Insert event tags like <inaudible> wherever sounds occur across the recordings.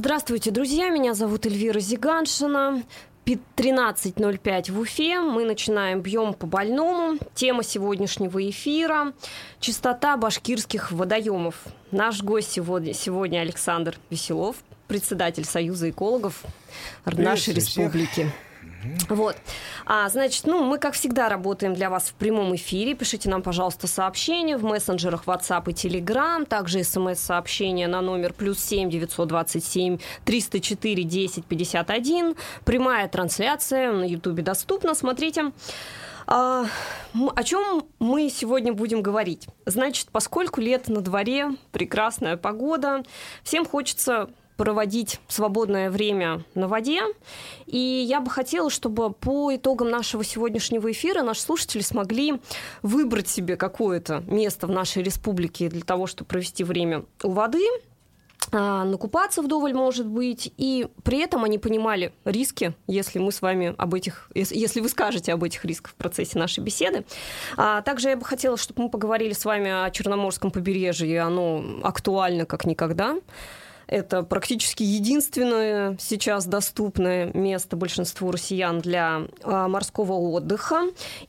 Здравствуйте, друзья. Меня зовут Эльвира Зиганшина. 13.05 в Уфе. Мы начинаем «Бьем по больному». Тема сегодняшнего эфира – чистота башкирских водоемов. Наш гость сегодня, сегодня Александр Веселов, председатель Союза экологов нашей республики. Вот. А, значит, ну, мы, как всегда, работаем для вас в прямом эфире. Пишите нам, пожалуйста, сообщения в мессенджерах WhatsApp и Telegram. Также смс-сообщения на номер плюс семь девятьсот двадцать семь триста четыре десять пятьдесят один. Прямая трансляция на Ютубе доступна. Смотрите. А, о чем мы сегодня будем говорить? Значит, поскольку лето на дворе, прекрасная погода, всем хочется проводить свободное время на воде. И я бы хотела, чтобы по итогам нашего сегодняшнего эфира наши слушатели смогли выбрать себе какое-то место в нашей республике для того, чтобы провести время у воды, а, накупаться вдоволь, может быть, и при этом они понимали риски, если мы с вами об этих, если вы скажете об этих рисках в процессе нашей беседы. А также я бы хотела, чтобы мы поговорили с вами о Черноморском побережье, оно актуально как никогда. Это практически единственное сейчас доступное место большинству россиян для а, морского отдыха.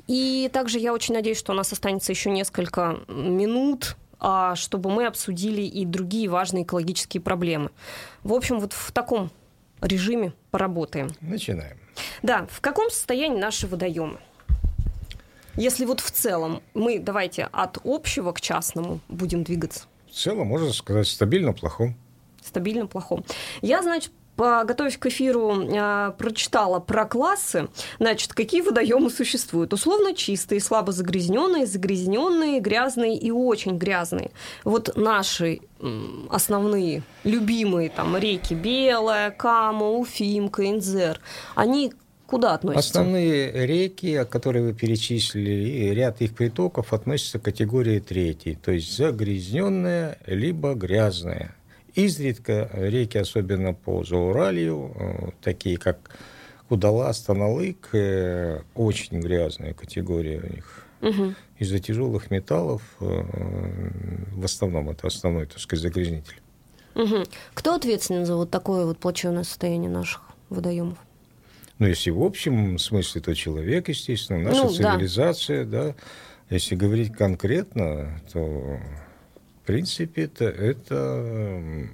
И также я очень надеюсь, что у нас останется еще несколько минут а, чтобы мы обсудили и другие важные экологические проблемы. В общем, вот в таком режиме поработаем. Начинаем. Да, в каком состоянии наши водоемы? Если вот в целом мы давайте от общего к частному будем двигаться. В целом, можно сказать, стабильно плохом стабильно плохом. Я, значит, готовясь к эфиру, а, прочитала про классы. Значит, какие водоемы существуют? Условно чистые, слабо загрязненные, загрязненные, грязные и очень грязные. Вот наши основные, любимые там реки Белая, Кама, Уфимка, Инзер, они куда относятся? Основные реки, которые вы перечислили, и ряд их притоков относятся к категории третьей, то есть загрязненная либо грязная. Изредка реки, особенно по Зауралью, э, такие как Кудала, Станалык, э, очень грязная категория у них. Угу. Из-за тяжелых металлов, э, в основном, это основной, так сказать, загрязнитель. Угу. Кто ответственен за вот такое вот плачевное состояние наших водоемов? Ну, если в общем смысле, то человек, естественно, наша ну, цивилизация, да. да. Если говорить конкретно, то принципе, это, это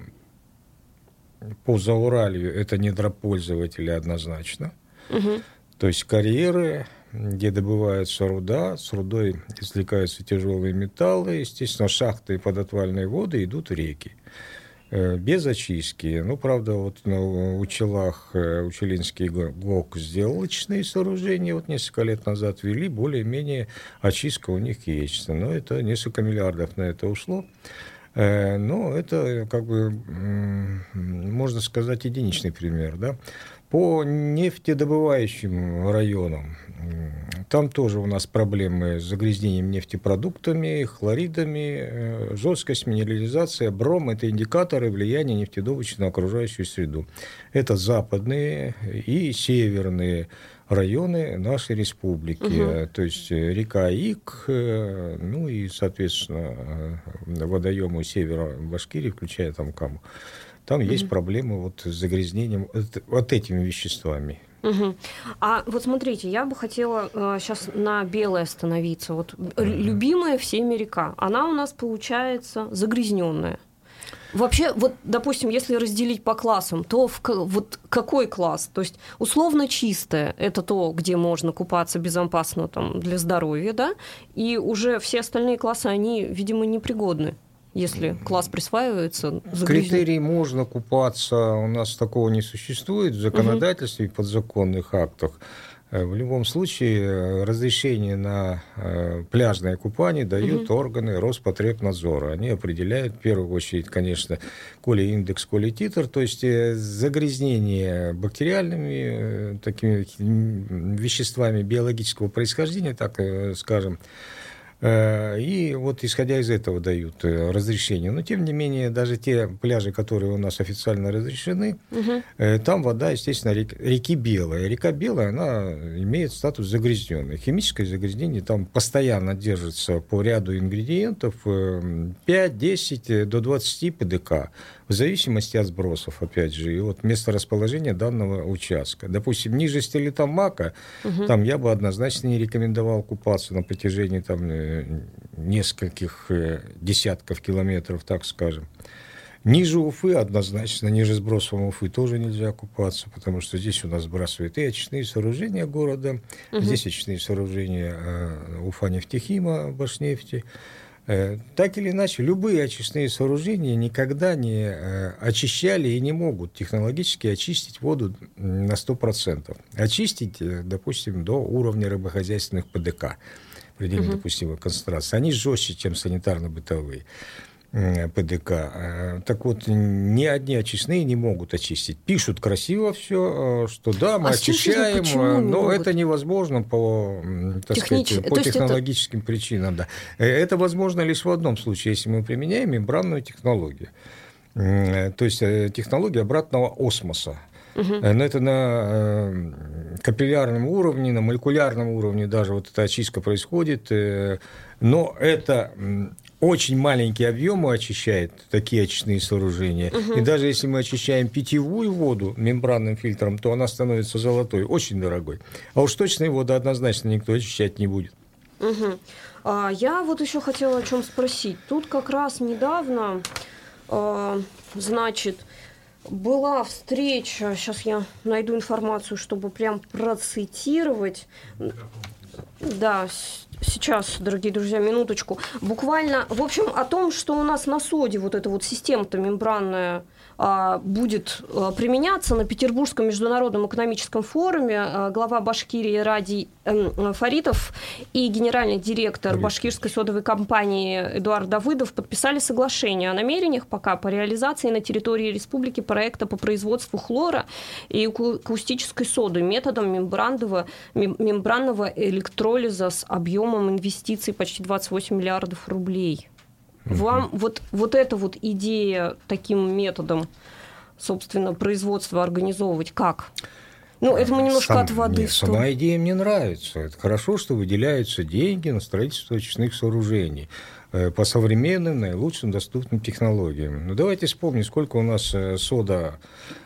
по Зауралью это недропользователи однозначно. Угу. То есть карьеры, где добывается руда, с рудой извлекаются тяжелые металлы, естественно, шахты и подотвальные воды идут в реки. Э, без очистки. Ну, правда, вот на Учелах э, Учелинский ГОК сделал очистные сооружения, вот несколько лет назад ввели, более-менее очистка у них есть. Но это несколько миллиардов на это ушло. Э, но это, как бы, можно сказать, единичный пример, да. По нефтедобывающим районам, там тоже у нас проблемы с загрязнением нефтепродуктами, хлоридами, э, жесткость минерализация, бром – это индикаторы влияния нефтедобычи на окружающую среду. Это западные и северные районы нашей республики. Угу. То есть э, река Ик, ну и, соответственно, водоемы севера Башкирии, включая там Каму. Там mm есть проблемы вот с загрязнением вот этими веществами. Угу. А вот смотрите, я бы хотела э, сейчас на белое остановиться. Вот угу. любимая всеми река, она у нас получается загрязненная. Вообще, вот, допустим, если разделить по классам, то в, вот какой класс? То есть условно чистое – это то, где можно купаться безопасно там, для здоровья, да? И уже все остальные классы, они, видимо, непригодны если класс присваивается? Критерий можно купаться, у нас такого не существует в законодательстве и подзаконных актах. Э, в любом случае э, разрешение на э, пляжное купание дают угу. органы Роспотребнадзора. Они определяют в первую очередь, конечно, коли индекс, коли титр, то есть загрязнение бактериальными такими веществами биологического происхождения, так скажем, и вот исходя из этого дают э, разрешение. Но тем не менее, даже те пляжи, которые у нас официально разрешены, угу. там вода, естественно, рек, реки Белая. Река Белая, она имеет статус загрязненной. Химическое загрязнение там постоянно держится по ряду ингредиентов 5-10 до 20 ПДК в зависимости от сбросов, опять же, и вот место расположения данного участка. Допустим, ниже Стелитамака, угу. там я бы однозначно не рекомендовал купаться на протяжении там э, нескольких э, десятков километров, так скажем. Ниже Уфы однозначно, ниже сбросов Уфы тоже нельзя купаться, потому что здесь у нас сбрасывают и очистные сооружения города, угу. здесь очистные сооружения э, Уфа-нефтехима, Башнефти. Э, так или иначе, любые очистные сооружения никогда не э, очищали и не могут технологически очистить воду на 100%. Очистить, э, допустим, до уровня рыбохозяйственных ПДК, предельно угу. допустимой концентрации. Они жестче, чем санитарно-бытовые. ПДК. Э, так вот, ни одни очистные не могут очистить. Пишут красиво все, э, что да, мы а очищаем, э, но могут? это невозможно по, так Технич... сказать, по технологическим это... причинам. Да. Это возможно лишь в одном случае, если мы применяем мембранную технологию. То есть технология обратного осмоса. Угу. Но это на капиллярном уровне, на молекулярном уровне даже вот эта очистка происходит. Но это очень маленькие объемы очищает такие очистные сооружения. Угу. И даже если мы очищаем питьевую воду мембранным фильтром, то она становится золотой, очень дорогой. А уж точные воды однозначно никто очищать не будет. Угу. А, я вот еще хотела о чем спросить. Тут как раз недавно, а, значит, была встреча, сейчас я найду информацию, чтобы прям процитировать. Да, Сейчас, дорогие друзья, минуточку. Буквально, в общем, о том, что у нас на соде вот эта вот система-то мембранная будет а, применяться на Петербургском международном экономическом форуме. А, глава Башкирии Ради эм, Фаритов и генеральный директор башкирской содовой компании Эдуард Давыдов подписали соглашение о намерениях пока по реализации на территории республики проекта по производству хлора и акустической соды методом мембранного, мембранного электролиза с объемом инвестиций почти 28 миллиардов рублей. Вам вот, вот эта вот идея таким методом, собственно, производства организовывать как? Ну, это мы немножко Сам, от воды. Нет, сама идея мне нравится. Это хорошо, что выделяются деньги на строительство очистных сооружений э, по современным, наилучшим доступным технологиям. Ну, давайте вспомним, сколько у нас э, сода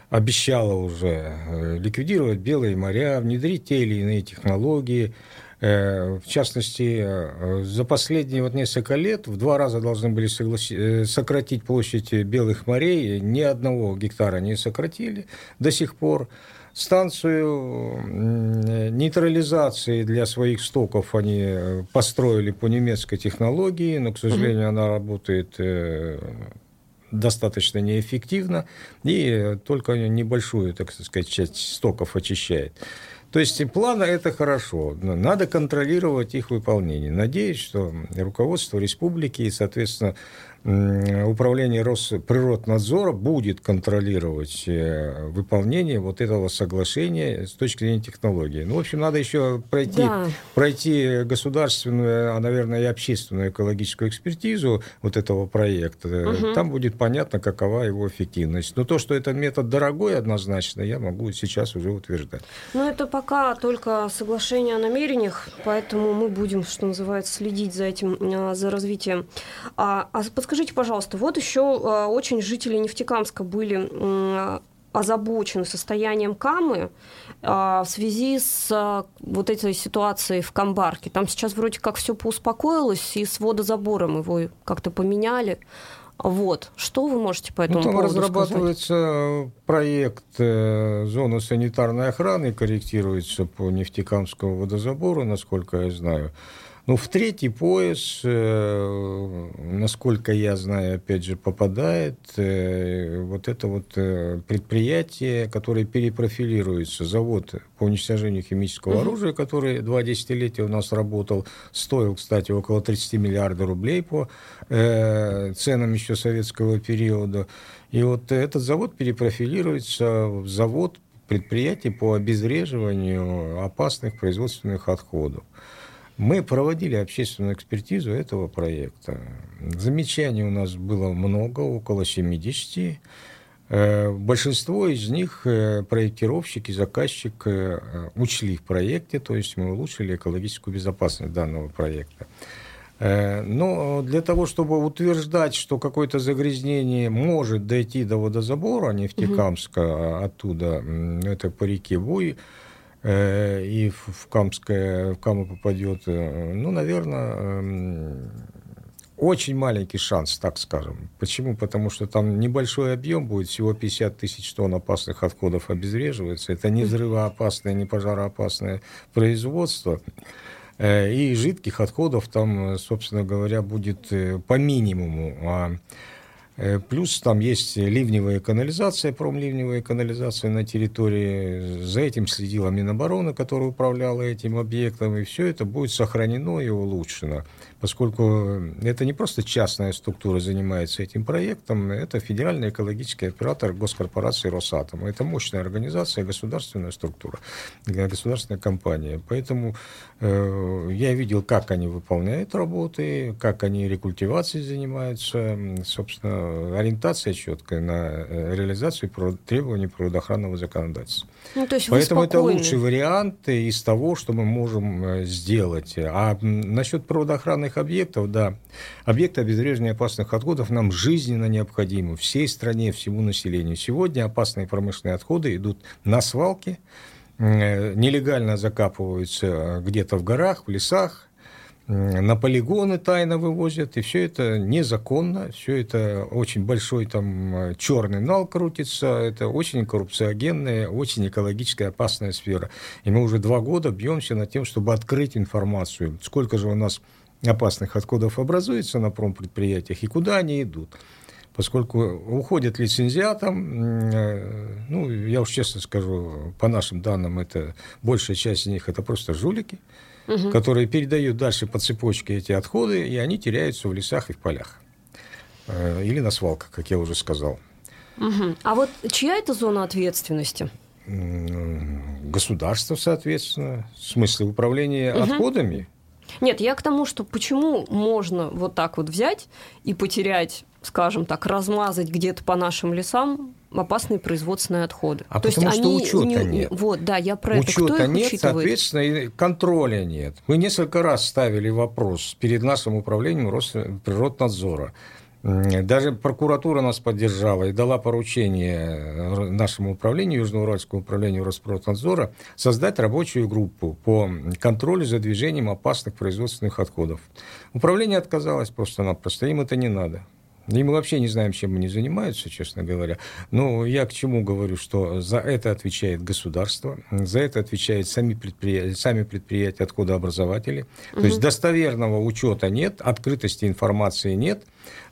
обещала уже э, ликвидировать белые моря, внедрить те или иные технологии, в частности, э, за последние вот несколько лет в два раза должны были согласи... Э, сократить площадь белых морей. Ни одного гектара не сократили до сих пор. Станцию нейтрализации для своих стоков они построили по немецкой технологии, но, к сожалению, она работает достаточно неэффективно и только небольшую, так сказать, часть стоков очищает. То есть планы – это хорошо, но надо контролировать их выполнение. Надеюсь, что руководство республики и, соответственно, управление Росприроднадзора будет контролировать э, выполнение вот этого соглашения с точки зрения технологии. Ну, в общем, надо еще пройти, да. пройти государственную, а, наверное, и общественную экологическую экспертизу вот этого проекта. Угу. Там будет понятно, какова его эффективность. Но то, что этот метод дорогой однозначно, я могу сейчас уже утверждать. Ну, это пока только соглашение о намерениях, поэтому мы будем, что называется, следить за этим, а, за развитием. А, а Скажите, пожалуйста, вот еще а, очень жители Нефтекамска были озабочены состоянием Камы а, в связи с а, вот этой ситуацией в Камбарке. Там сейчас вроде как все поуспокоилось, и с водозабором его как-то поменяли. Вот. Что вы можете по этому ну, там поводу разрабатывается сказать? проект э, зоны санитарной охраны, корректируется по нефтекамскому водозабору, насколько я знаю. Ну, в третий пояс, э, насколько я знаю, опять же, попадает э, вот это вот э, предприятие, которое перепрофилируется. Завод по уничтожению химического угу. оружия, который два десятилетия у нас работал, стоил, кстати, около 30 миллиардов рублей по ценам еще советского периода. И вот этот завод перепрофилируется в завод предприятий по обезвреживанию опасных производственных отходов. Мы проводили общественную экспертизу этого проекта. Замечаний у нас было много, около 70. Э, большинство из них э, проектировщик и заказчик э, учли в проекте, то есть мы улучшили экологическую безопасность данного проекта. Но для того, чтобы утверждать, что какое-то загрязнение может дойти до водозабора Нефтекамска, угу. оттуда, это по реке Буй, и в Камское, в Каму попадет, ну, наверное, эм, очень маленький шанс, так скажем. Почему? Потому что там небольшой объем будет, всего 50 тысяч тонн опасных отходов обезвреживается. Это не взрывоопасное, не пожароопасное производство. Э, и жидких отходов там, собственно говоря, будет э, по минимуму. А Э, плюс там есть ливневая канализация, промливневая канализация на территории. За этим следила Минобороны, которая управляла этим объектом. И все это будет сохранено и улучшено. Поскольку это не просто частная структура занимается этим проектом, это федеральный экологический оператор госкорпорации «Росатом». Это мощная организация, государственная структура, государственная компания. Поэтому э, я видел, как они выполняют работы, как они рекультивацией занимаются. Собственно, ориентация четкая на э, реализацию требований природоохранного законодательства. Ну, то есть Поэтому это лучший вариант из того, что мы можем э, сделать. А насчет природоохранных объектов, да, объекты обезвреживания опасных отходов нам жизненно необходимы всей стране, всему населению. Сегодня опасные промышленные отходы идут на свалки, э, нелегально закапываются где-то в горах, в лесах, на полигоны тайно вывозят, и все это незаконно, все это очень большой там черный нал крутится, это очень коррупциогенная, очень экологическая опасная сфера. И мы уже два года бьемся над тем, чтобы открыть информацию, сколько же у нас опасных отходов образуется на промпредприятиях и куда они идут. Поскольку уходят лицензиатам, э, ну, я уж честно скажу, по нашим данным, это большая часть из них это просто жулики, угу. которые передают дальше по цепочке эти отходы, и они теряются в лесах и в полях. Э, или на свалках, как я уже сказал. Угу. А вот чья это зона ответственности? Государство, соответственно. В смысле управления угу. отходами. Нет, я к тому, что почему можно вот так вот взять и потерять, скажем так, размазать где-то по нашим лесам опасные производственные отходы. А То потому есть что они учета не, нет. Вот, да, я про учета это. Кто нет, учитывает? соответственно, и контроля нет. Мы несколько раз ставили вопрос перед нашим управлением Росприроднадзора. Даже прокуратура нас поддержала и дала поручение нашему управлению, Южноуральскому управлению Росприроднадзора, создать рабочую группу по контролю за движением опасных производственных отходов. Управление отказалось просто-напросто, им это не надо. И мы вообще не знаем, чем они занимаются, честно говоря. Но я к чему говорю, что за это отвечает государство, за это отвечают сами предприятия, сами предприятия отходообразователи. Угу. То есть достоверного учета нет, открытости информации нет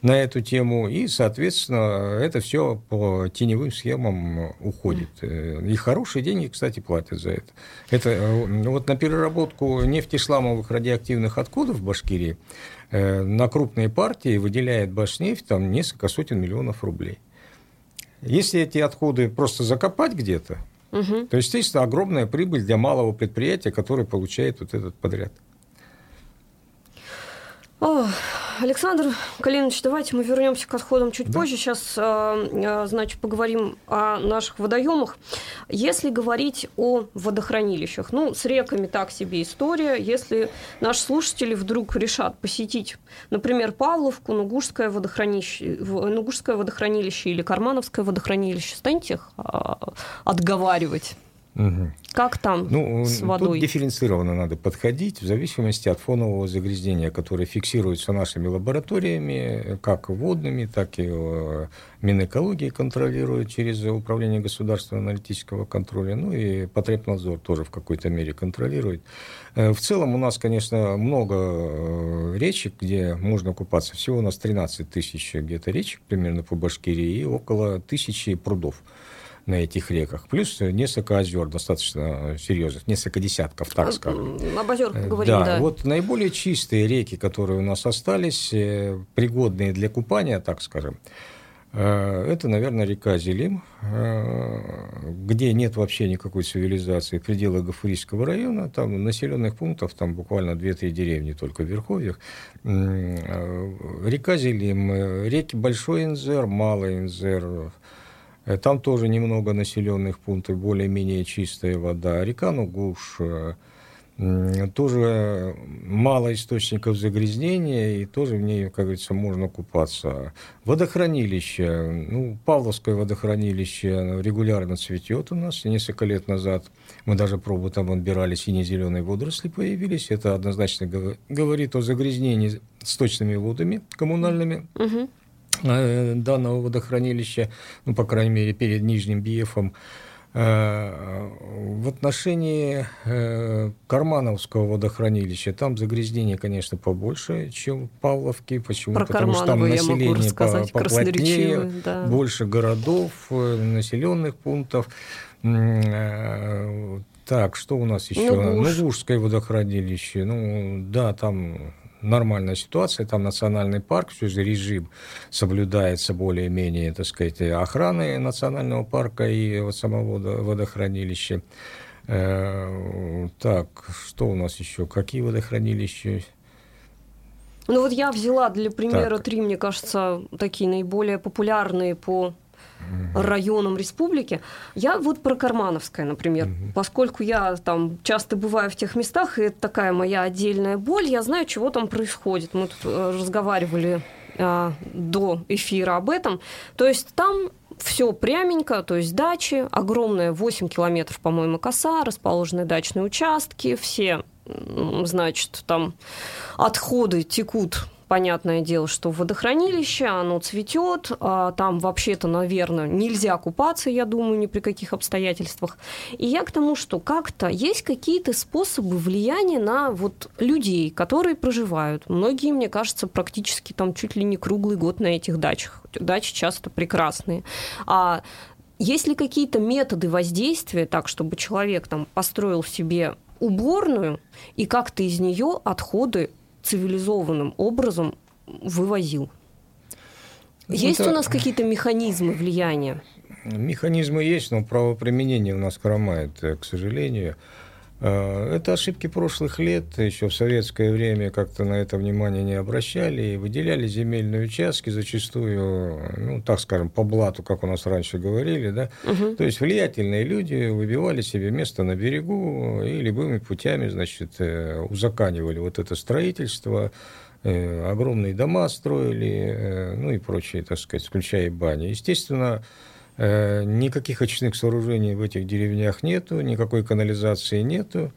на эту тему, и, соответственно, это все по теневым схемам уходит. И хорошие деньги, кстати, платят за это. Это э, вот на переработку нефтешламовых радиоактивных отходов в Башкирии Э, на крупные партии выделяет Башнефть там несколько сотен миллионов рублей. Если эти отходы просто закопать где-то, угу. то, естественно, огромная прибыль для малого предприятия, которое получает вот этот подряд. О, Александр Калинович, давайте мы вернемся к отходам чуть да. позже. Сейчас, э, э, значит, поговорим о наших водоемах. Если говорить о водохранилищах, ну, с реками так себе история. Если наши слушатели вдруг решат посетить, например, Павловку, Нугушское водохранилище, Нугушское водохранилище или Кармановское водохранилище, станете их а, отговаривать? Угу. Как там ну, с водой? Тут дифференцированно надо подходить в зависимости от фонового загрязнения, которое фиксируется нашими лабораториями, как водными, так и э, Минэкологии контролирует через Управление государственного аналитического контроля, ну и Потребнадзор тоже в какой-то мере контролирует. Э, в целом у нас, конечно, много э, речек, где можно купаться. Всего у нас 13 тысяч где-то речек примерно по Башкирии и около тысячи прудов на этих реках. Плюс несколько озер достаточно серьезных, несколько десятков, так скажем. Об озерках э, говорим, да. да. Вот наиболее чистые реки, которые у нас остались, э, пригодные для купания, так скажем, Это, наверное, река Зелим, где нет вообще никакой цивилизации в пределах Гафурийского района. Там населенных пунктов, там буквально 2-3 деревни только в Верховьях. Река Зелим, реки Большой Инзер, Малый Инзер, там тоже немного населенных пунктов, более-менее чистая вода. Река Нугуш, тоже мало источников загрязнения, и тоже в ней, как говорится, можно купаться. Водохранилище, ну, Павловское водохранилище регулярно цветет у нас. Несколько лет назад мы даже пробу там отбирали, сине-зеленые водоросли появились. Это однозначно говорит о загрязнении сточными водами коммунальными. Угу. Данного водохранилища, ну, по крайней мере, перед Нижним Биефом. Э, в отношении э, Кармановского водохранилища там загрязнение, конечно, побольше, чем в Павловке. Почему? Про Потому что там население по поплотнее, да. больше городов, э, населенных пунктов. Так, что у нас еще? Нугуш. Нугушское водохранилище. Ну, да, там нормальная ситуация, там национальный парк, все же режим соблюдается более-менее, так сказать, охраны национального парка и вот самого водохранилища. Э, так, что у нас еще? Какие водохранилища? Ну вот я взяла для примера так. три, мне кажется, такие наиболее популярные по районам республики. Я вот про Кармановское, например, угу. поскольку я там часто бываю в тех местах, и это такая моя отдельная боль, я знаю, чего там происходит. Мы тут э, разговаривали а, до эфира об этом. То есть там все пряменько, то есть дачи, огромная 8 километров, по-моему, коса, расположены дачные участки, все, значит, там отходы текут понятное дело, что водохранилище, оно цветет, а там вообще-то, наверное, нельзя купаться, я думаю, ни при каких обстоятельствах. И я к тому, что как-то есть какие-то способы влияния на вот людей, которые проживают. Многие, мне кажется, практически там чуть ли не круглый год на этих дачах. Дачи часто прекрасные. А есть ли какие-то методы воздействия так, чтобы человек там построил себе уборную и как-то из нее отходы цивилизованным образом вывозил. Ну, есть это... у нас какие-то механизмы влияния? Механизмы есть, но правоприменение у нас хромает, э, к сожалению. Э, это ошибки прошлых лет, еще в советское время как-то на это внимание не обращали и выделяли земельные участки зачастую, ну, так скажем, по блату, как у нас раньше говорили, да. Угу. То есть влиятельные люди выбивали себе место на берегу и любыми путями, значит, э, узаканивали вот это строительство, э, огромные дома строили, ну и прочее, так сказать, включая и бани. Естественно, никаких очистных сооружений в этих деревнях нету, никакой канализации нету.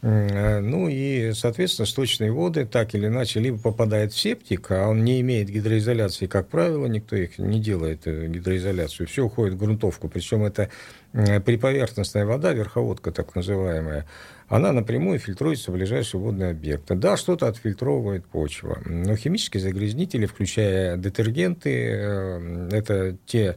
Э, ну и, соответственно, сточные воды так или иначе либо попадают в септик, а он не имеет гидроизоляции, как правило, никто их не делает, э, гидроизоляцию, все уходит в грунтовку, причем это приповерхностная вода, верховодка так называемая, она напрямую фильтруется в ближайшие водные объекты. Да, что-то отфильтровывает почва, но химические загрязнители, включая детергенты, э, это те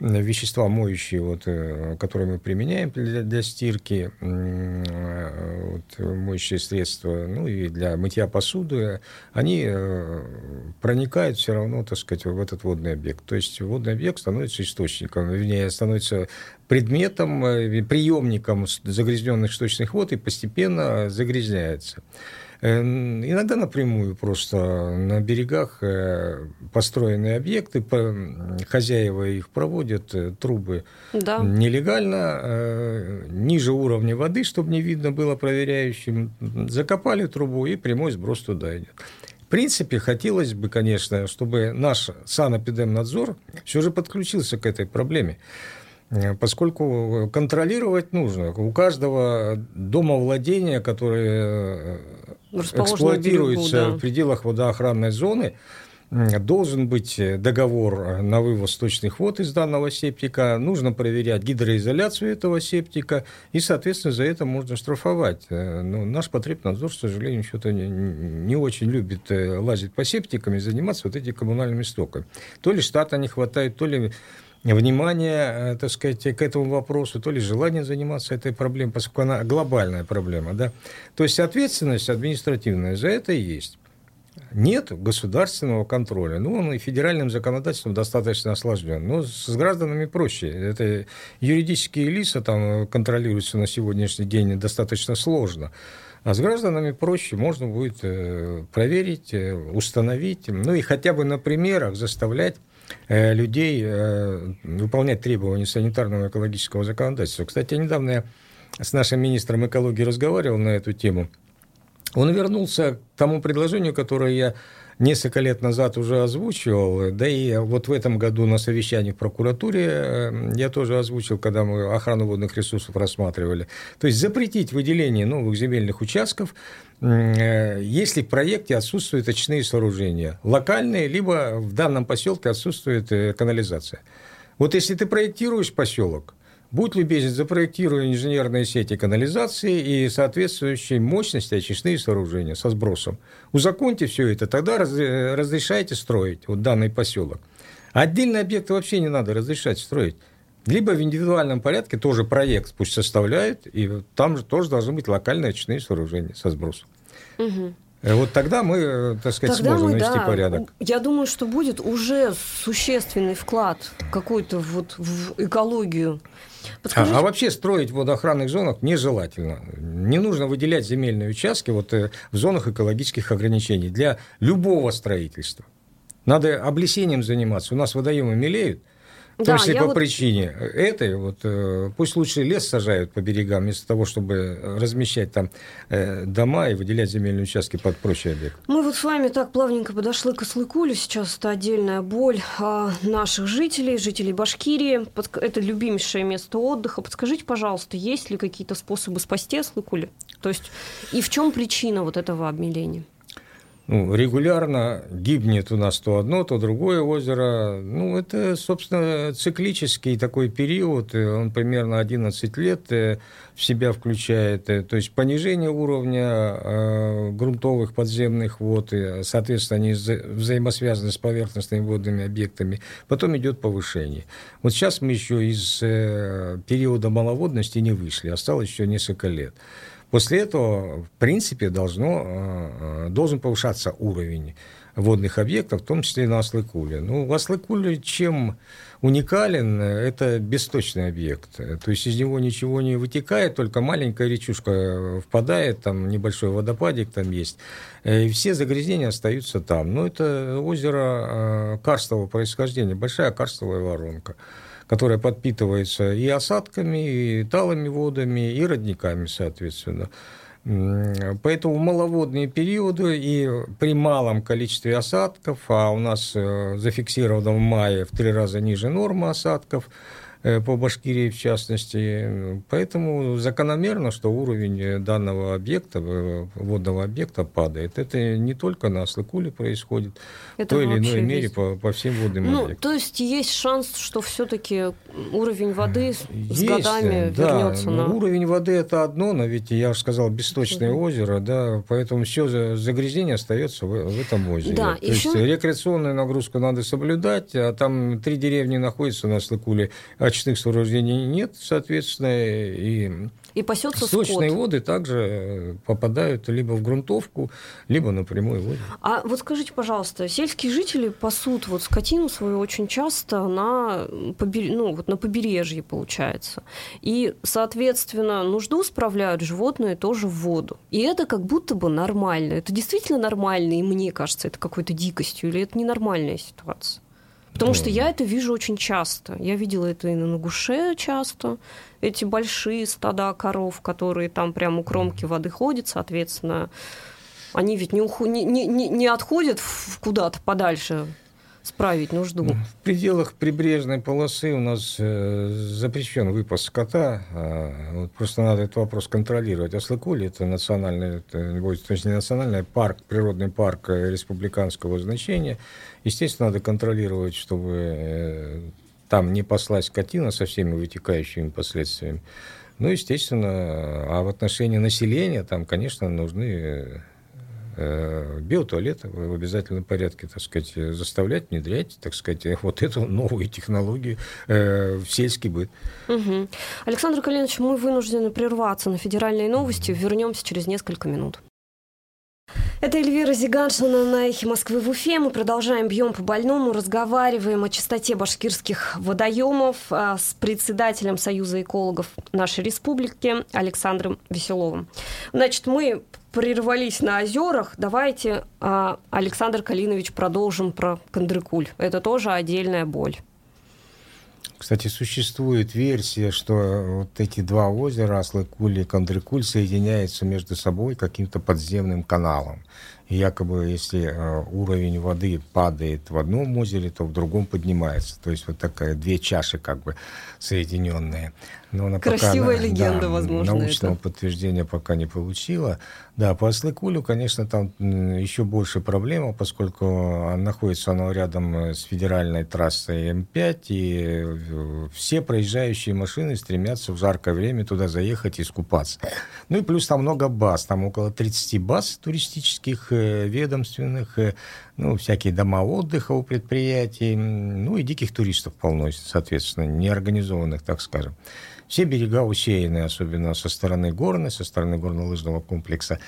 вещества моющие, вот, э, которые мы применяем для, для стирки, э, вот, моющие средства, ну и для мытья посуды, они проникают все равно, так сказать, в этот водный объект. То есть водный объект становится источником, вернее, становится предметом, э, приемником загрязненных сточных вод и постепенно загрязняется. Э, иногда напрямую просто на берегах э, построенные объекты, хозяева их проводят, трубы да. нелегально, ниже уровня воды, чтобы не видно было проверяющим, закопали трубу и прямой сброс туда идет. В принципе, хотелось бы, конечно, чтобы наш санэпидемнадзор все же подключился к этой проблеме. Э, поскольку контролировать нужно. У каждого дома владения, которое э, эксплуатируется берегу, да. в пределах водоохранной зоны, должен быть договор на вывоз сточных вод из данного септика, нужно проверять гидроизоляцию этого септика, и, соответственно, за это можно штрафовать. Э, но наш потребнадзор, к сожалению, что-то не, не очень любит лазить по септикам и заниматься вот этими коммунальными стоками. То ли штата не хватает, то ли внимание, э, так сказать, к этому вопросу, то ли желание заниматься этой проблемой, поскольку она глобальная проблема, да. То есть ответственность административная за это есть. нет государственного контроля. Ну, он и федеральным законодательством достаточно осложнен. Но с гражданами проще. Это юридические лица там контролируются на сегодняшний день достаточно сложно. А с гражданами проще, можно будет э, проверить, э, установить, ну и хотя бы на примерах заставлять людей выполнять требования санитарного и экологического законодательства. Кстати, недавно я с нашим министром экологии разговаривал на эту тему. Он вернулся к тому предложению, которое я несколько лет назад уже озвучивал, да и вот в этом году на совещании в прокуратуре э, я тоже озвучил, когда мы охрану водных ресурсов рассматривали. То есть запретить выделение новых земельных участков, э, если в проекте отсутствуют очные сооружения, локальные, либо в данном поселке отсутствует э, канализация. Вот если ты проектируешь поселок, Будь любезен, запроектируй инженерные сети канализации и соответствующей мощности очистные сооружения со сбросом. Узаконьте все это, тогда разрешайте строить вот данный поселок. Отдельные объекты вообще не надо разрешать строить. Либо в индивидуальном порядке тоже проект пусть составляют, и там же тоже должны быть локальные очные сооружения со сбросом. Угу. Вот тогда мы, э, так сказать, тогда сможем мы, навести да, порядок. Я думаю, что будет уже существенный вклад какой-то вот в экологию а, а вообще строить в водоохранных зонах нежелательно. Не нужно выделять земельные участки вот э, в зонах экологических ограничений для любого строительства. Надо облесением заниматься. У нас водоемы мелеют, в том числе по вот... причине этой, вот, э, пусть лучше лес сажают по берегам, вместо того, чтобы размещать там э, дома и выделять земельные участки под прочие объекты. Мы вот с вами так плавненько подошли к Аслыкулю. Сейчас это отдельная боль а, наших жителей, жителей Башкирии. Это любимейшее место отдыха. Подскажите, пожалуйста, есть ли какие-то способы спасти Аслыкули? То есть и в чем причина вот этого обмеления? Ну, регулярно гибнет у нас то одно, то другое озеро. Ну, это, собственно, циклический такой период, он примерно 11 лет э, в себя включает. Э, то есть понижение уровня э, грунтовых подземных вод, и, соответственно, они взаимосвязаны с поверхностными водными объектами. Потом идет повышение. Вот сейчас мы еще из периода маловодности не вышли, осталось еще несколько лет. После этого, в принципе, должно, э, э, должен повышаться уровень водных объектов, в том числе и на Аслыкуле. Ну, Аслыкуле чем уникален, это бесточный объект. То есть из него ничего не вытекает, только маленькая речушка впадает, там небольшой водопадик там есть, и все загрязнения остаются там. Но это озеро э, карстового происхождения, большая карстовая воронка которая подпитывается и осадками, и талыми водами, и родниками, соответственно. Поэтому маловодные периоды и при малом количестве осадков, а у нас э, зафиксировано в мае в три раза ниже нормы осадков, по Башкирии в частности. Поэтому закономерно, что уровень данного объекта, э, водного объекта падает. Это не только на Аслыкуле происходит, Это в той или иной мере по, по всем водным ну, объектам. То есть есть шанс, что все-таки уровень воды есть, с годами да, вернется на... Уровень воды это одно, но ведь я уже сказал, бесточное угу. озеро, да, поэтому все загрязнение остается в, в этом озере. Да, То еще... есть рекреационную нагрузку надо соблюдать, а там три деревни находятся на Аслыкуле, а очистных сооружений нет, соответственно, и и пасется Сточные скот. воды также э, попадают либо в грунтовку, либо напрямую в воду. А вот скажите, пожалуйста, сельские жители пасут вот скотину свою очень часто на, побер... ну, вот на побережье, получается. И, соответственно, нужду справляют животные тоже в воду. И это как будто бы нормально. Это действительно нормально, и мне кажется, это какой-то дикостью, или это ненормальная ситуация? Потому что я это вижу очень часто. Я видела это и на Нагуше часто. Эти большие стада коров, которые там прямо у кромки воды ходят, соответственно, они ведь не, уху... не, не, не отходят куда-то подальше справить нужду. В пределах прибрежной полосы у нас э, запрещен выпас скота. Э, вот просто надо этот вопрос контролировать. Аслыкуль – это национальный, это, то есть не национальный, а парк, природный парк республиканского значения. Естественно, надо контролировать, чтобы э, там не послать скотина со всеми вытекающими последствиями. Ну, естественно, а в отношении населения там, конечно, нужны Э, биотуалеты в обязательном порядке, так сказать, заставлять, внедрять, так сказать, <laughs> вот эту новую технологию э, в сельский быт. Угу. Александр Калинович, мы вынуждены прерваться на федеральные новости. Вернемся через несколько минут. Это Эльвира Зиганшина на «Эхе Москвы» в Уфе. Мы продолжаем «Бьем по больному», разговариваем о чистоте башкирских водоемов а, с председателем Союза экологов нашей республики Александром Веселовым. Значит, мы прервались на озерах. Давайте, а, Александр Калинович, продолжим про Кандрыкуль. Это тоже отдельная боль. Кстати, существует версия, что вот эти два озера, Аслыкуль и Кандрыкуль, соединяются между собой каким-то подземным каналом. И якобы, если э, уровень воды падает в одном озере, то в другом поднимается. То есть вот такая две чаши как бы соединенные. Но она Красивая пока, легенда, да, возможно. Научного это. подтверждения пока не получила. Да, по Аслыкулю, конечно, там еще больше проблема, поскольку находится оно рядом э, с федеральной трассой М5, и э, все проезжающие машины стремятся в жаркое время туда заехать и искупаться. Ну и плюс там много баз, там около 30 баз туристических, э, ведомственных, ну, всякие дома отдыха у предприятий, ну и диких туристов полно, соответственно, неорганизованных, так скажем. Все берега усеяны, особенно со стороны горной, со стороны горнолыжного комплекса,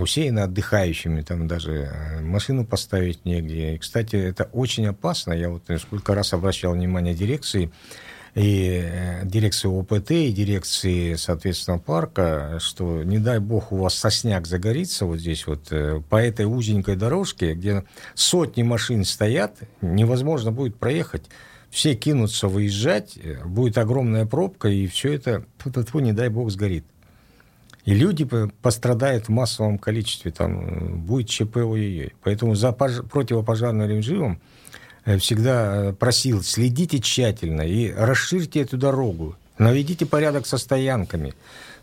усеяны отдыхающими, там даже э, машину поставить негде. И, кстати, это очень опасно. Я вот сколько раз обращал внимание дирекции, и э, дирекции ОПТ, и дирекции, соответственно, парка, что, не дай бог, у вас сосняк загорится вот здесь вот э, по этой узенькой дорожке, где сотни машин стоят, невозможно будет проехать все кинутся выезжать, будет огромная пробка, и все это, <laughs> тьфу не дай бог, сгорит. И люди пострадают в массовом количестве, там будет ЧП ой-ой-ой. Поэтому за пож... противопожарным режимом э, всегда э, просил, следите тщательно и расширьте эту дорогу, наведите порядок со стоянками.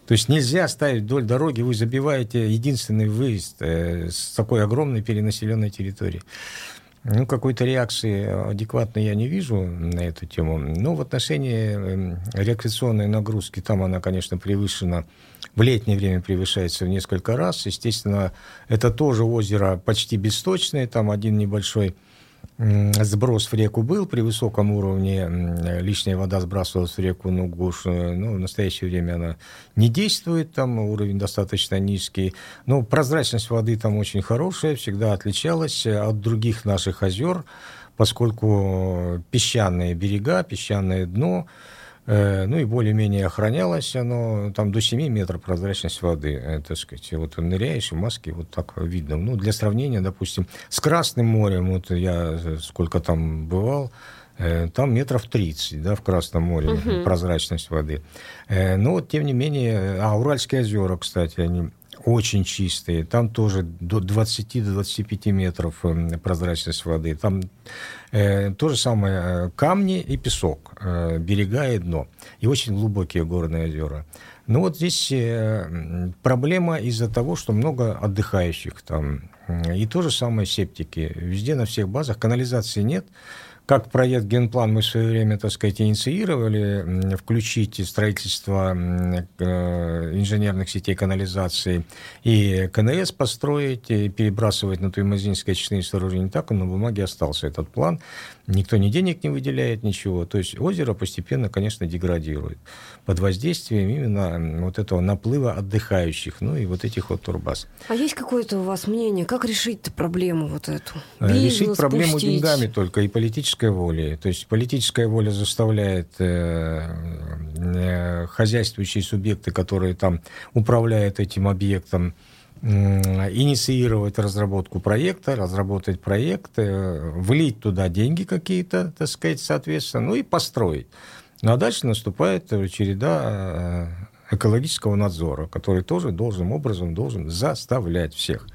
То есть нельзя ставить вдоль дороги, вы забиваете единственный выезд э, с такой огромной перенаселенной территории. Ну, какой-то реакции адекватной я не вижу на эту тему. Но в отношении эм, рекреационной нагрузки, там она, конечно, превышена, в летнее время превышается в несколько раз. Естественно, это тоже озеро почти бесточное, там один небольшой сброс в реку был, при высоком уровне лишняя вода сбрасывалась в реку Нугуш, э, ну, в настоящее время она не действует, там уровень достаточно низкий, но прозрачность воды там очень хорошая, всегда отличалась от других наших озер, поскольку песчаные берега, песчаное дно, Э, ну и более-менее охранялось оно, там до 7 метров прозрачность воды, э, так сказать. Вот ныряешь в маске, вот так видно. Ну, для сравнения, допустим, с Красным морем, вот я э, сколько там бывал, там метров 30, да, в Красном море угу. прозрачность воды. Но вот, тем не менее, а Уральские озера, кстати, они очень чистые. Там тоже до 20 до 25 метров эм, прозрачность воды. Там э, то же самое э, камни и песок, э, берега и дно. И очень глубокие горные озера. Но вот здесь э, проблема из-за того, что много отдыхающих там. И то же самое септики. Везде на всех базах канализации нет как проект генплан мы в свое время, так сказать, инициировали, включить строительство э, инженерных сетей канализации и КНС построить, и перебрасывать на Туймазинское очистные сооружения. Так он на бумаге остался этот план. Никто ни денег не выделяет, ничего. То есть озеро постепенно, конечно, деградирует под воздействием именно вот этого наплыва отдыхающих, ну и вот этих вот турбаз. А есть какое-то у вас мнение, как решить проблему вот эту? Э, Бизнес решить проблему спустить? деньгами только и политической волей. То есть политическая воля заставляет э, э, хозяйствующие субъекты, которые там управляют этим объектом, инициировать разработку проекта, разработать проект, э, влить туда деньги какие-то, так сказать, соответственно, ну и построить. Ну а дальше наступает череда экологического надзора, который тоже должным образом должен заставлять всех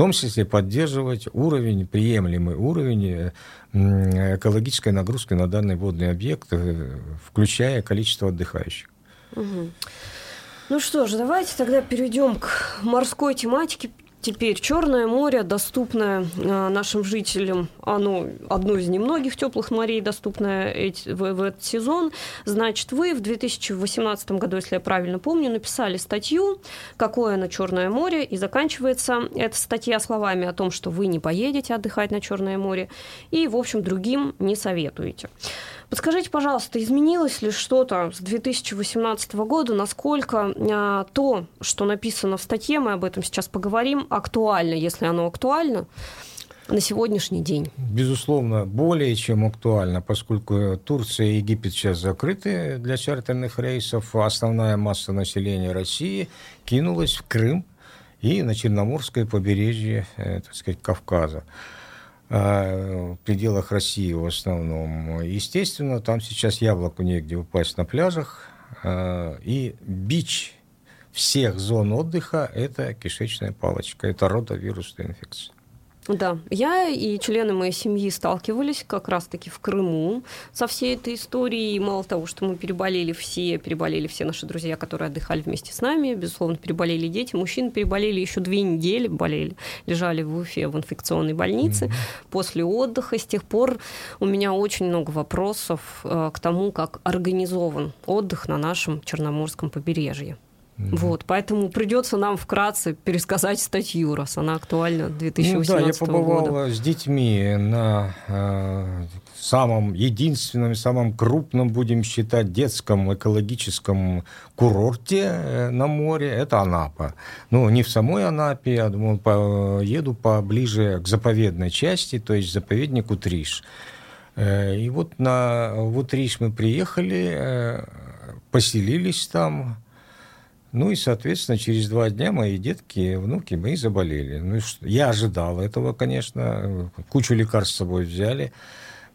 том числе поддерживать уровень, приемлемый уровень э, экологической нагрузки на данный водный объект, включая количество отдыхающих. Угу. Ну что ж, давайте тогда перейдем к морской тематике. Теперь Черное море, доступное э, нашим жителям, оно одно из немногих теплых морей, доступное в, этот сезон. Значит, вы в 2018 году, если я правильно помню, написали статью «Какое оно Черное море?» и заканчивается эта статья словами о том, что вы не поедете отдыхать на Черное море и, в общем, другим не советуете. Подскажите, пожалуйста, изменилось ли что-то с 2018 года? Насколько а, то, что написано в статье, мы об этом сейчас поговорим, актуально, если оно актуально? на сегодняшний день? Безусловно, более чем актуально, поскольку Турция и Египет сейчас закрыты для чартерных рейсов. Основная масса населения России кинулась в Крым и на Черноморское побережье, э, так сказать, Кавказа а, в пределах России в основном. Естественно, там сейчас яблоку негде упасть на пляжах, а, и бич всех зон отдыха – это кишечная палочка, это ротовирусная инфекция. Да, я и члены моей семьи сталкивались как раз-таки в Крыму со всей этой историей. И мало того, что мы переболели все, переболели все наши друзья, которые отдыхали вместе с нами, безусловно, переболели дети. Мужчины переболели еще две недели, болели, лежали в Уфе в инфекционной больнице mm-hmm. после отдыха. С тех пор у меня очень много вопросов э, к тому, как организован отдых на нашем Черноморском побережье. Mm-hmm. Вот, поэтому придется нам вкратце пересказать статью, раз она актуальна 2018 ну, да, я побывал года. с детьми на э, самом единственном, самом крупном, будем считать, детском экологическом курорте э, на море. Это Анапа. Ну, не в самой Анапе, я думаю, по, еду поближе к заповедной части, то есть заповеднику Триш. Э, и вот на, в Утриш мы приехали, э, поселились там, ну и, соответственно, через два дня мои детки, внуки мои заболели. Ну, я ожидал этого, конечно. Кучу лекарств с собой взяли.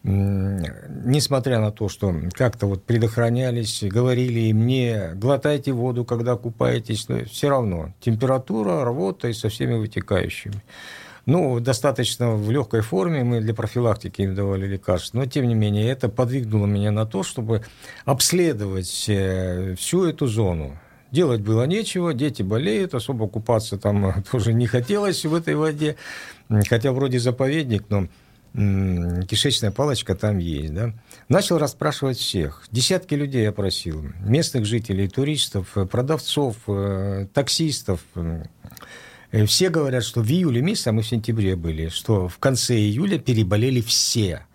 Несмотря на то, что как-то вот предохранялись, говорили мне, глотайте воду, когда купаетесь, но все равно температура, рвота и со всеми вытекающими. Ну, достаточно в легкой форме мы для профилактики им давали лекарства, но тем не менее это подвигнуло меня на то, чтобы обследовать э, всю эту зону Делать было нечего, дети болеют, особо купаться там <laughs> тоже не хотелось в этой воде, хотя вроде заповедник, но кишечная палочка там есть, да. Начал расспрашивать всех. Десятки людей я просил. Местных жителей, туристов, продавцов, э, таксистов. Э, все говорят, что в июле месяце, а мы в сентябре были, что в конце июля переболели все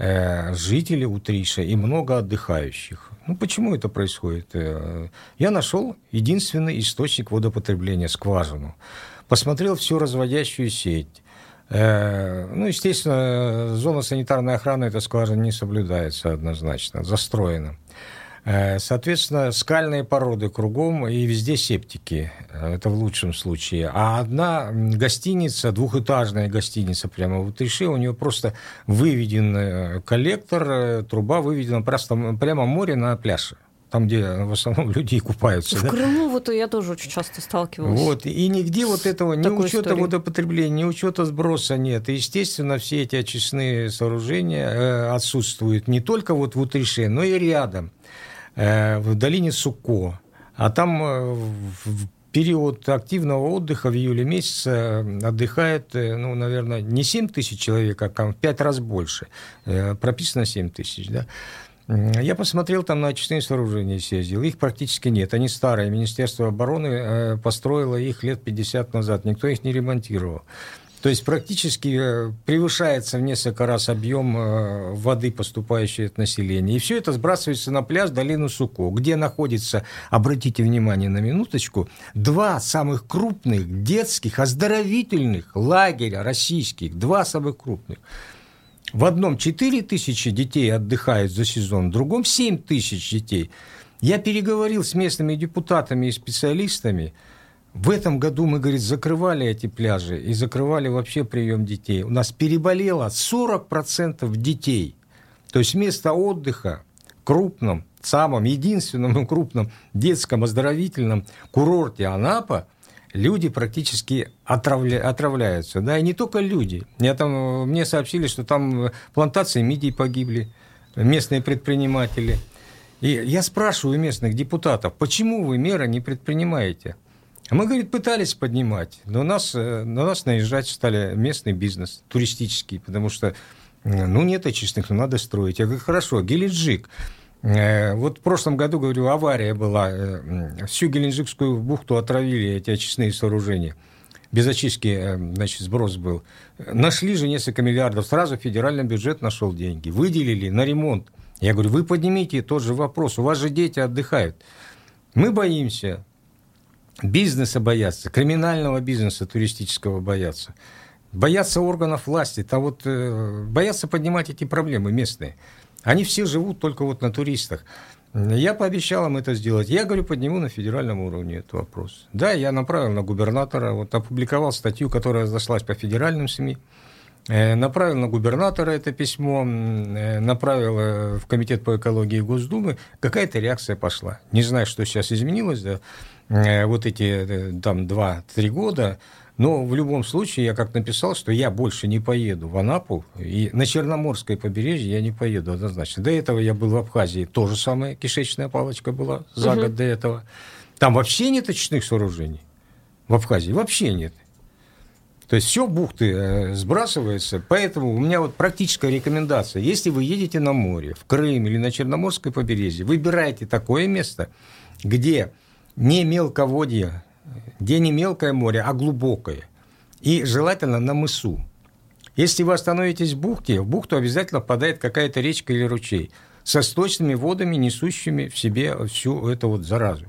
э, жители Утриша и много отдыхающих. Ну, почему это происходит? Э, я нашел единственный источник водопотребления, скважину. Посмотрел всю разводящую сеть. Э, ну, естественно, зона санитарной охраны этой скважины не соблюдается однозначно, застроена. Э, соответственно, скальные породы кругом и везде септики. Это в лучшем случае. А одна гостиница, двухэтажная гостиница прямо в Утрише, у нее просто выведен э, коллектор, э, труба выведена просто прямо море на пляж там, где в основном <laughs> люди и купаются. В да? Крыму вот я тоже очень часто сталкивалась. Вот, и нигде вот этого, ни учета истории. водопотребления, ни учета сброса нет. И, естественно, все эти очистные сооружения отсутствуют не только вот в Утрише, но и рядом. Э, в долине Суко. А там э, в период активного отдыха в июле месяце отдыхает, э, ну, наверное, не 7 тысяч человек, а в 5 раз больше. Прописано 7 тысяч, да. Я посмотрел там на очистные сооружения, съездил. Их практически нет. Они старые. Министерство обороны построило их лет 50 назад. Никто их не ремонтировал. То есть практически э, превышается в несколько раз объем э, воды, поступающей от населения. И все это сбрасывается на пляж долину Суко, где находится, обратите внимание на минуточку, два самых крупных детских оздоровительных лагеря российских, два самых крупных. В одном 4 тысячи детей отдыхают за сезон, в другом 7 тысяч детей. Я переговорил с местными депутатами и специалистами – в этом году мы, говорит, закрывали эти пляжи и закрывали вообще прием детей. У нас переболело 40% детей. То есть место отдыха крупном, самом единственном крупном детском оздоровительном курорте Анапа люди практически отравля... отравляются. Да, и не только люди. Я там, мне сообщили, что там плантации мидий погибли, местные предприниматели. И я спрашиваю местных депутатов, почему вы меры не предпринимаете? А мы, говорит, пытались поднимать, но нас, э, на нас наезжать стали местный бизнес, туристический, потому что, ну, нет очистных, но надо строить. Я говорю, хорошо, Геленджик. Э, вот в прошлом году, говорю, авария была. Э, всю Геленджикскую бухту отравили эти очистные сооружения. Без очистки, значит, сброс был. Нашли же несколько миллиардов. Сразу федеральный бюджет нашел деньги. Выделили на ремонт Я говорю, вы поднимите тот же вопрос, у вас же дети отдыхают. Мы боимся, бизнеса боятся, криминального бизнеса туристического боятся, боятся органов власти, там вот, э, боятся поднимать эти проблемы местные. Они все живут только вот на туристах. Я пообещал им это сделать. Я говорю, подниму на федеральном уровне этот вопрос. Да, я направил на губернатора, вот опубликовал статью, которая разошлась по федеральным СМИ. Э, направил на губернатора это письмо, э, направил э, в Комитет по экологии Госдумы. Какая-то реакция пошла. Не знаю, что сейчас изменилось, да, вот эти там 2-3 года. Но в любом случае я как написал, что я больше не поеду в Анапу, и на Черноморское побережье я не поеду однозначно. До этого я был в Абхазии, то же самое, кишечная палочка была за угу. год до этого. Там вообще нет очистных сооружений в Абхазии, вообще нет. То есть все бухты э, сбрасываются, поэтому у меня вот практическая рекомендация. Если вы едете на море, в Крым или на Черноморское побережье, выбирайте такое место, где не мелководье, где не мелкое море, а глубокое. И желательно на мысу. Если вы остановитесь в бухте, в бухту обязательно впадает какая-то речка или ручей со сточными водами, несущими в себе всю эту вот заразу.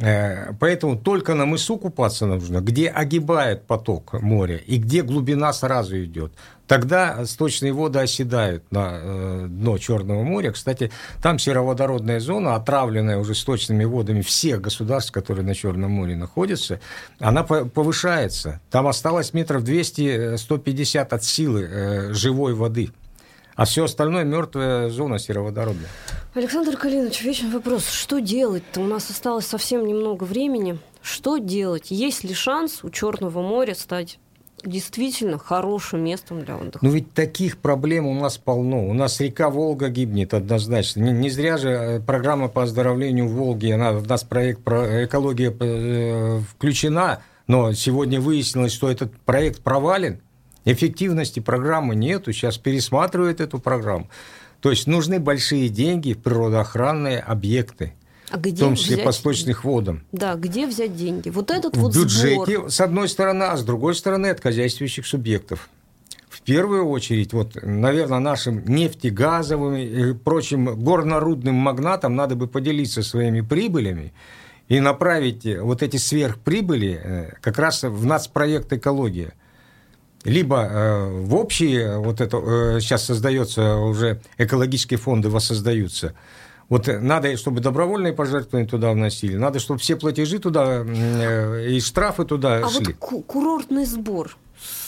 Э, поэтому только на мысу купаться нужно, где огибает поток моря и где глубина сразу идет. Тогда сточные воды оседают на э, дно Черного моря. Кстати, там сероводородная зона, отравленная уже сточными водами всех государств, которые на Черном море находятся, она повышается. Там осталось метров 200-150 от силы э, живой воды а все остальное мертвая зона сероводородная. Александр Калинович, вечный вопрос. Что делать-то? У нас осталось совсем немного времени. Что делать? Есть ли шанс у Черного моря стать действительно хорошим местом для отдыха. Ну ведь таких проблем у нас полно. У нас река Волга гибнет однозначно. Не, не зря же э, программа по оздоровлению Волги, она, у нас проект про экология э, включена, но сегодня выяснилось, что этот проект провален. Эффективности программы нету, сейчас пересматривают эту программу. То есть нужны большие деньги в природоохранные объекты. А где в том числе взять... по сточных водам. Да, где взять деньги? Вот этот в вот бюджете, сбор. с одной стороны, а с другой стороны от хозяйствующих субъектов. В первую очередь, вот, наверное, нашим нефтегазовым и прочим горнорудным магнатам надо бы поделиться своими прибылями и направить вот эти сверхприбыли э, как раз в нацпроект «Экология» либо э, в общие, вот это э, сейчас создается уже экологические фонды воссоздаются, вот надо, чтобы добровольные пожертвования туда вносили, надо, чтобы все платежи туда э, и штрафы туда а шли. А вот курортный сбор,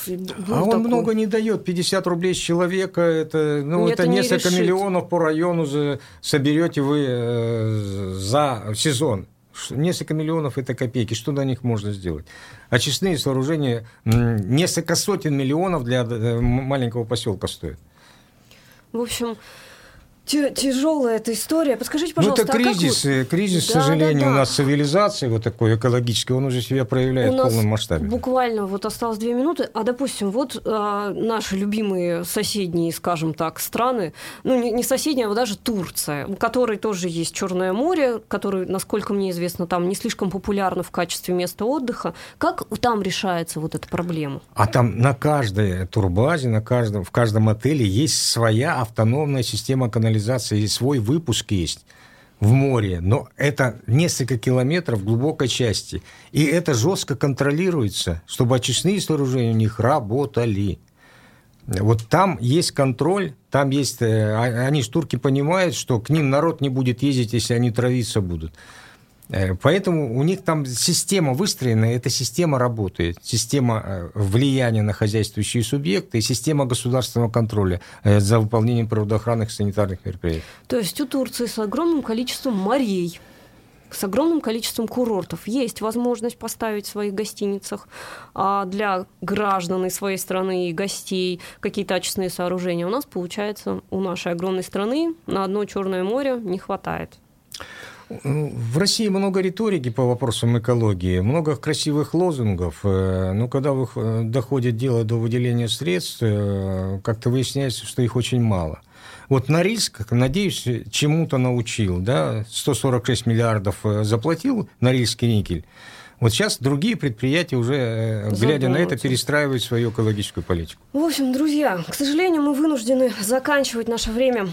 а он такой. много не дает, 50 рублей с человека, это, ну, это, это несколько решит. миллионов по району за, соберете вы э, за сезон несколько миллионов – это копейки. Что на них можно сделать? Очистные сооружения несколько сотен миллионов для э, маленького поселка стоят. В общем, тяжелая эта история. Подскажите, пожалуйста, ну, это кризис, а вы... кризис, да, к сожалению, да, да. у нас цивилизации вот такой экологический, он уже себя проявляет у в полном масштабе. Буквально вот осталось две минуты, а допустим, вот а, наши любимые соседние, скажем так, страны, ну не, не соседние, а вот даже Турция, у которой тоже есть Черное море, который, насколько мне известно, там не слишком популярно в качестве места отдыха. Как там решается вот эта проблема? А там на каждой турбазе, на каждом, в каждом отеле есть своя автономная система канализации канализации свой выпуск есть в море, но это несколько километров глубокой части. И это жестко контролируется, чтобы очистные сооружения у них работали. Вот там есть контроль, там есть... Э, а, они, турки, понимают, что к ним народ не будет ездить, если они травиться будут. Э, поэтому у них там система выстроена, эта система работает. Система э, влияния на хозяйствующие субъекты и система государственного контроля э, за выполнением природоохранных и санитарных мероприятий. То есть у Турции с огромным количеством морей, с огромным количеством курортов. Есть возможность поставить в своих гостиницах а для граждан и своей страны и гостей какие-то очистные сооружения. У нас, получается, у нашей огромной страны на одно Черное море не хватает. В России много риторики по вопросам экологии, много красивых лозунгов, э, но когда доходит дело до выделения средств, э, как-то выясняется, что их очень мало. Вот Норильск, надеюсь, чему-то научил, да, 146 миллиардов э, заплатил Норильский никель, вот сейчас другие предприятия уже, глядя на это, перестраивают свою экологическую политику. В общем, друзья, к сожалению, мы вынуждены заканчивать наше время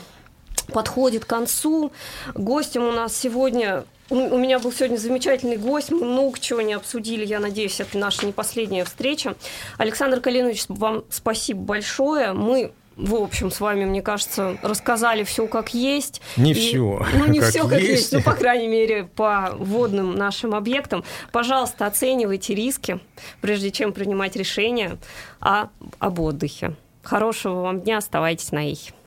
подходит к концу. Гостем у нас сегодня у меня был сегодня замечательный гость, мы много чего не обсудили, я надеюсь, это наша не последняя встреча. Александр Калинович, вам спасибо большое. Мы в общем, с вами, мне кажется, рассказали все как есть. Не и, все. Ну, не все как есть. есть, ну, по крайней мере, по водным нашим объектам. Пожалуйста, оценивайте риски, прежде чем принимать решение о, об отдыхе. Хорошего вам дня, оставайтесь на их.